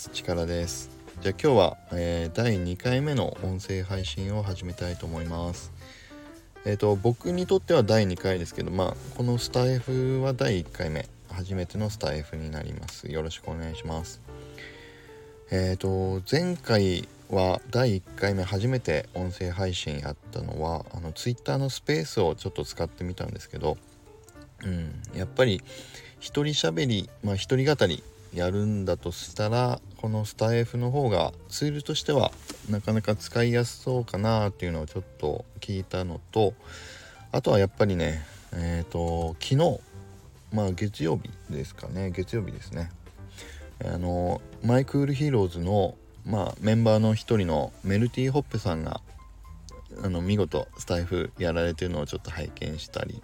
ます。力です。じゃあ今日は、えー、第2回目の音声配信を始めたいと思います。えっ、ー、と僕にとっては第2回ですけどまあこのスタイフは第1回目。初めてのスタイフになります。よろしくお願いします。えっ、ー、と前回は第1回目初めて音声配信やったのはあの Twitter のスペースをちょっと使ってみたんですけどうんやっぱり一人喋りまあ一人語りやるんだとしたらこのスタエフの方がツールとしてはなかなか使いやすそうかなっていうのをちょっと聞いたのとあとはやっぱりねえっ、ー、と昨日まあ月曜日ですかね。月曜日ですね。あの My Cool HEROES の、まあ、メンバーの一人のメルティーホッペさんがあの見事スタエフやられてるのをちょっと拝見したり。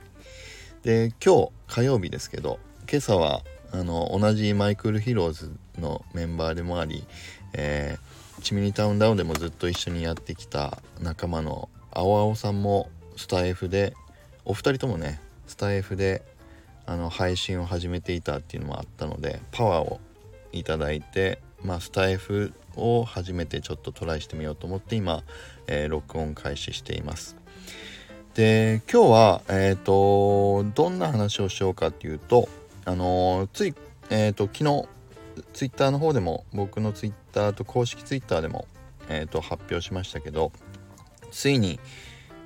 で今日火曜日ですけど今朝はあの同じマイクルヒローズのメンバーでもあり、えー、チミニタウンダウンでもずっと一緒にやってきた仲間の青青さんもスタイフでお二人ともねスタイフであの配信を始めていたっていうのもあったのでパワーをいただいて、まあ、スタイフを初めてちょっとトライしてみようと思って今、えー、録音開始しています。で今日は、えーと、どんな話をしようかっていうと、あのー、つい、えーと、昨日ツイッターの方でも僕のツイッターと公式ツイッターでも、えーと発表しましたけどついに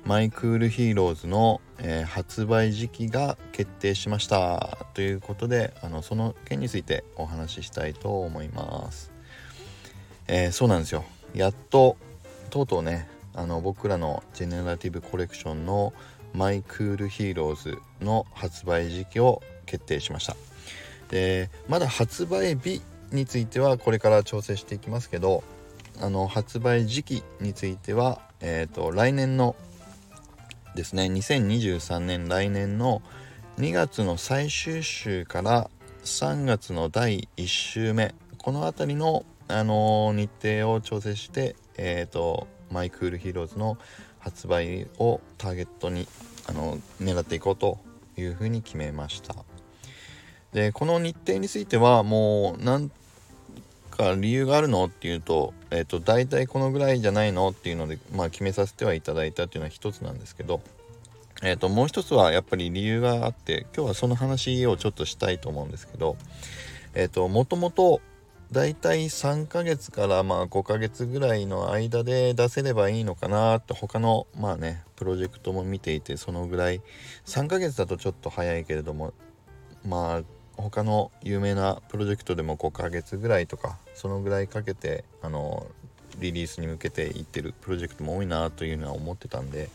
My Cool HEROES の、えー、発売時期が決定しました。ということであのその件についてお話ししたいと思います、えー、そうなんですよ。やっととうとうねあの僕らのジェネラティブコレクションの My Cool HEROES の発売時期を決定しました。でまだ発売日についてはこれから調整していきますけどあの発売時期については、えーと来年のですね2023年来年の2月の最終週から3月の第1週目この辺りの、あのー、日程を調整してえ、ー、と My Cool HEROES の発売をターゲットに、あの狙っていこうというふうに決めました。でこの日程についてはもうなんか理由があるのっていうと,、えーと、大体このぐらいじゃないのっていうので、まあ、決めさせてはいただいたっていうのは一つなんですけど、えーと、もう一つはやっぱり理由があって今日はその話をちょっとしたいと思うんですけど、えーと、もともと大体3ヶ月からまあ5ヶ月ぐらいの間で出せればいいのかなって他のまあねプロジェクトも見ていてそのぐらい3ヶ月だとちょっと早いけれどもまあ他の有名なプロジェクトでも5ヶ月ぐらいとかそのぐらいかけてあのリリースに向けていってるプロジェクトも多いなというのは思ってたんで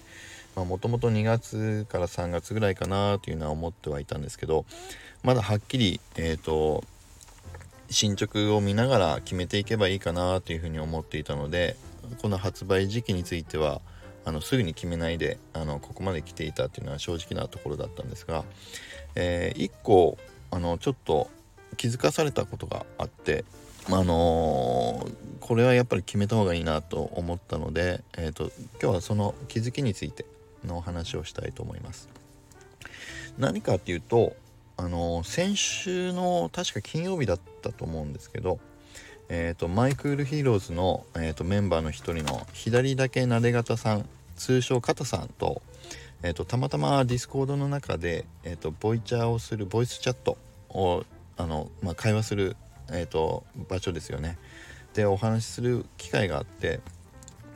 もともと2月から3月ぐらいかなというのは思ってはいたんですけどまだはっきりえっ、ー、と進捗を見ながら決めていけばいいかなというふうに思っていたのでこの発売時期についてはあのすぐに決めないであのここまで来ていたっていうのは正直なところだったんですが、えー、1個あのちょっと気づかされたことがあって、あのー、これはやっぱり決めた方がいいなと思ったので、えーと、今日はその気づきについてのお話をしたいと思います。何かっていうと、あのー、先週の確か金曜日だったと思うんですけど、えーと、 My Cool HEROES の、えーと、メンバーの一人の左だけなで肩さん通称カタさんと,、えーと、たまたま Discord の中で、えー、とボイチャーをするボイスチャットをあの、まあ、会話する、えー、と場所ですよね。でお話しする機会があって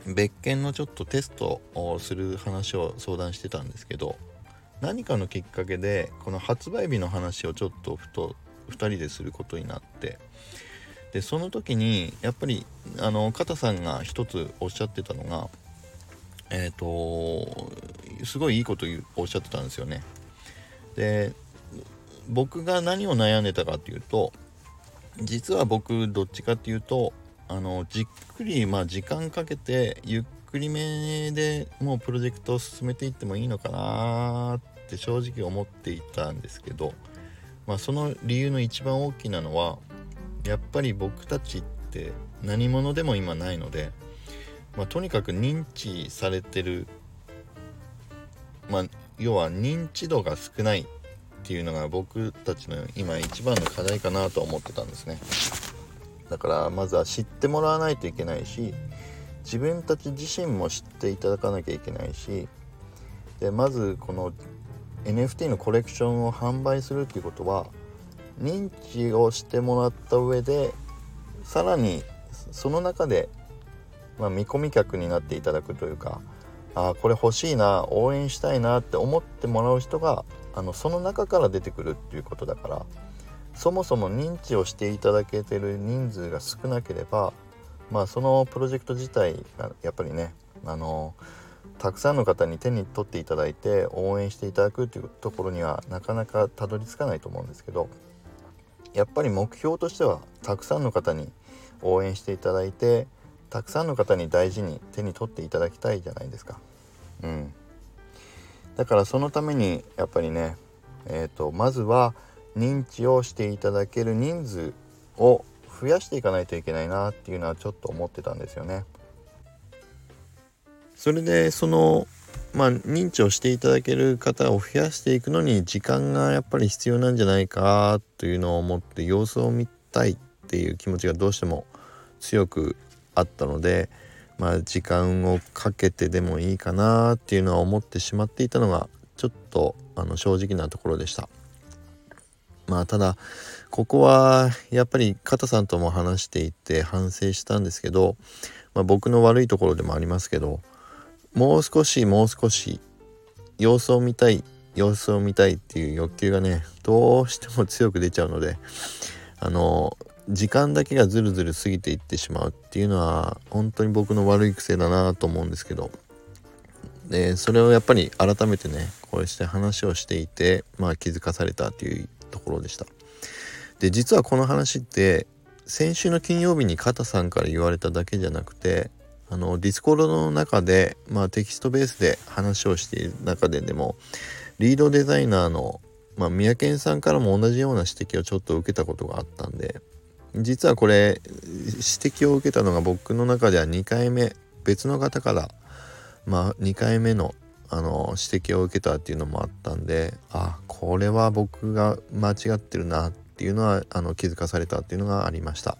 別件のちょっとテストをする話を相談してたんですけど何かのきっかけでこの発売日の話をちょっとふと2人ですることになってでその時にやっぱりあの片さんが一つおっしゃってたのがえっ、ー、とすごいいいことおっしゃってたんですよね。で僕が何を悩んでたかっていうと実は僕どっちかっていうとあのじっくりまあ時間かけてゆっくりめでもうプロジェクトを進めていってもいいのかなって正直思っていたんですけど、まあ、その理由の一番大きなのはやっぱり僕たちって何者でも今ないので、まあ、とにかく認知されてる、まあ、要は認知度が少ないっていうのが僕たちの今一番の課題かなと思ってたんですね。だからまずは知ってもらわないといけないし自分たち自身も知っていただかなきゃいけないしでまずこの NFT のコレクションを販売するっていうことは認知をしてもらった上でさらにその中で、まあ、見込み客になっていただくというかあこれ欲しいな応援したいなって思ってもらう人があのその中から出てくるっていうことだからそもそも認知をしていただけてる人数が少なければまあそのプロジェクト自体がやっぱりねあのたくさんの方に手に取っていただいて応援していただくっていうところにはなかなかたどり着かないと思うんですけどやっぱり目標としてはたくさんの方に応援していただいてたくさんの方に大事に手に取っていただきたいじゃないですか。うん、だからそのためにやっぱりね、えーと、まずは認知をしていただける人数を増やしていかないといけないなっていうのはちょっと思ってたんですよね。それでそのまあ認知をしていただける方を増やしていくのに時間がやっぱり必要なんじゃないかというのを思って様子を見たいっていう気持ちがどうしても強くあったのでまあ時間をかけてでもいいかなっていうのは思ってしまっていたのがちょっとあの正直なところでした。まあただここはやっぱり肩さんとも話していて反省したんですけど、まあ、僕の悪いところでもありますけどもう少しもう少し様子を見たい様子を見たいっていう欲求がねどうしても強く出ちゃうのであの時間だけがずるずる過ぎていってしまうっていうのは本当に僕の悪い癖だなと思うんですけど。でそれをやっぱり改めてねこうして話をしていてまあ気づかされたっていうところでした。で実はこの話って先週の金曜日にカタさんから言われただけじゃなくてあの Discord の中で、まあ、テキストベースで話をしている中ででもリードデザイナーの、まあ、三宅さんからも同じような指摘をちょっと受けたことがあったんで実はこれ指摘を受けたのが僕の中では2回目別の方からまあ2回目のあの指摘を受けたっていうのもあったんであこれは僕が間違ってるなっていうのはあの気づかされたっていうのがありました。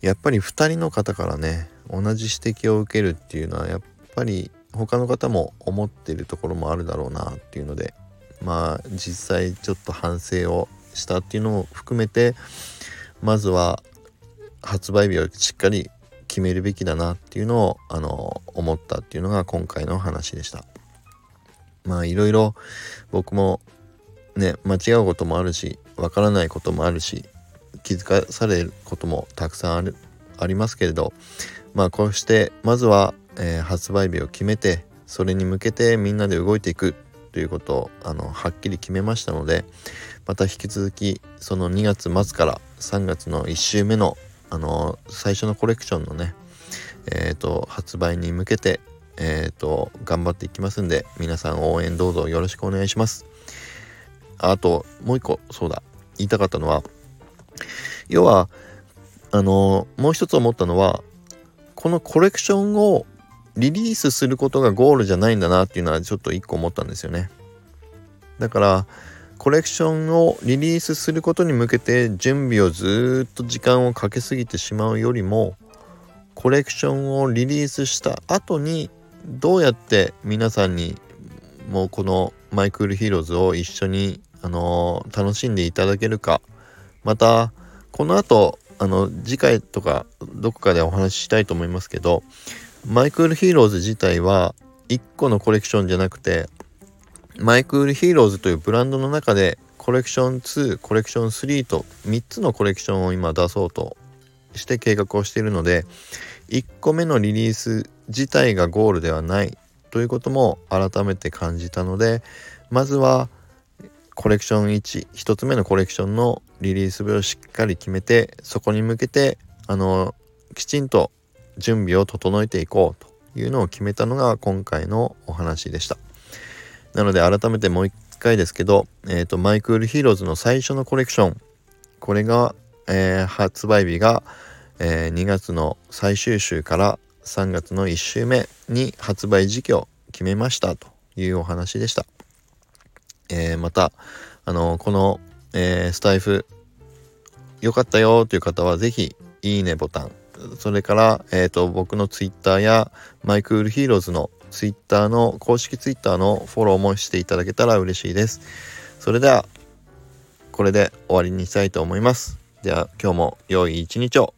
やっぱり2人の方からね同じ指摘を受けるっていうのはやっぱり他の方も思ってるところもあるだろうなっていうのでまあ実際ちょっと反省をしたっていうのも含めてまずは発売日をしっかり決めるべきだなっていうのをあの思ったっていうのが今回の話でした。まあいろいろ僕もね間違うこともあるしわからないこともあるし気づかされることもたくさんあるありますけれどまあこうしてまずは、えー、発売日を決めてそれに向けてみんなで動いていくということをあのはっきり決めましたのでまた引き続きその2月末から3月の1週目のあの最初のコレクションのねえっ、ー、と発売に向けてえっ、ー、と頑張っていきますんで皆さん応援どうぞよろしくお願いします。あともう一個そうだ言いたかったのは要はあのもう一つ思ったのはこのコレクションをリリースすることがゴールじゃないんだなっていうのはちょっと一個思ったんですよね。だからコレクションをリリースすることに向けて準備をずっと時間をかけすぎてしまうよりもコレクションをリリースした後にどうやって皆さんにもうこの My Cool HEROES を一緒に、あの、楽しんでいただけるか。またこの後あの次回とかどこかでお話ししたいと思いますけど My Cool HEROES 自体は1個のコレクションじゃなくて My Cool HEROES というブランドの中でコレクション2コレクション3と3つのコレクションを今出そうとして計画をしているので1個目のリリース自体がゴールではないということも改めて感じたのでまずはコレクション1 1つ目のコレクションのリリース日をしっかり決めてそこに向けてあのきちんと準備を整えていこうというのを決めたのが今回のお話でした。なので改めてもう一回ですけど、えーと、 My Cool HEROES の最初のコレクションこれが、えー、発売日が、えー、2月の最終週から3月の1週目に発売時期を決めましたというお話でした。えー、また、あのこの、えスタエフ良かったよという方は是非いいねボタンそれから、えーと、僕の Twitter やマイクールヒーローズの Twitter の公式 Twitter のフォローもしていただけたら嬉しいです。それではこれで終わりにしたいと思います。では今日も良い一日を。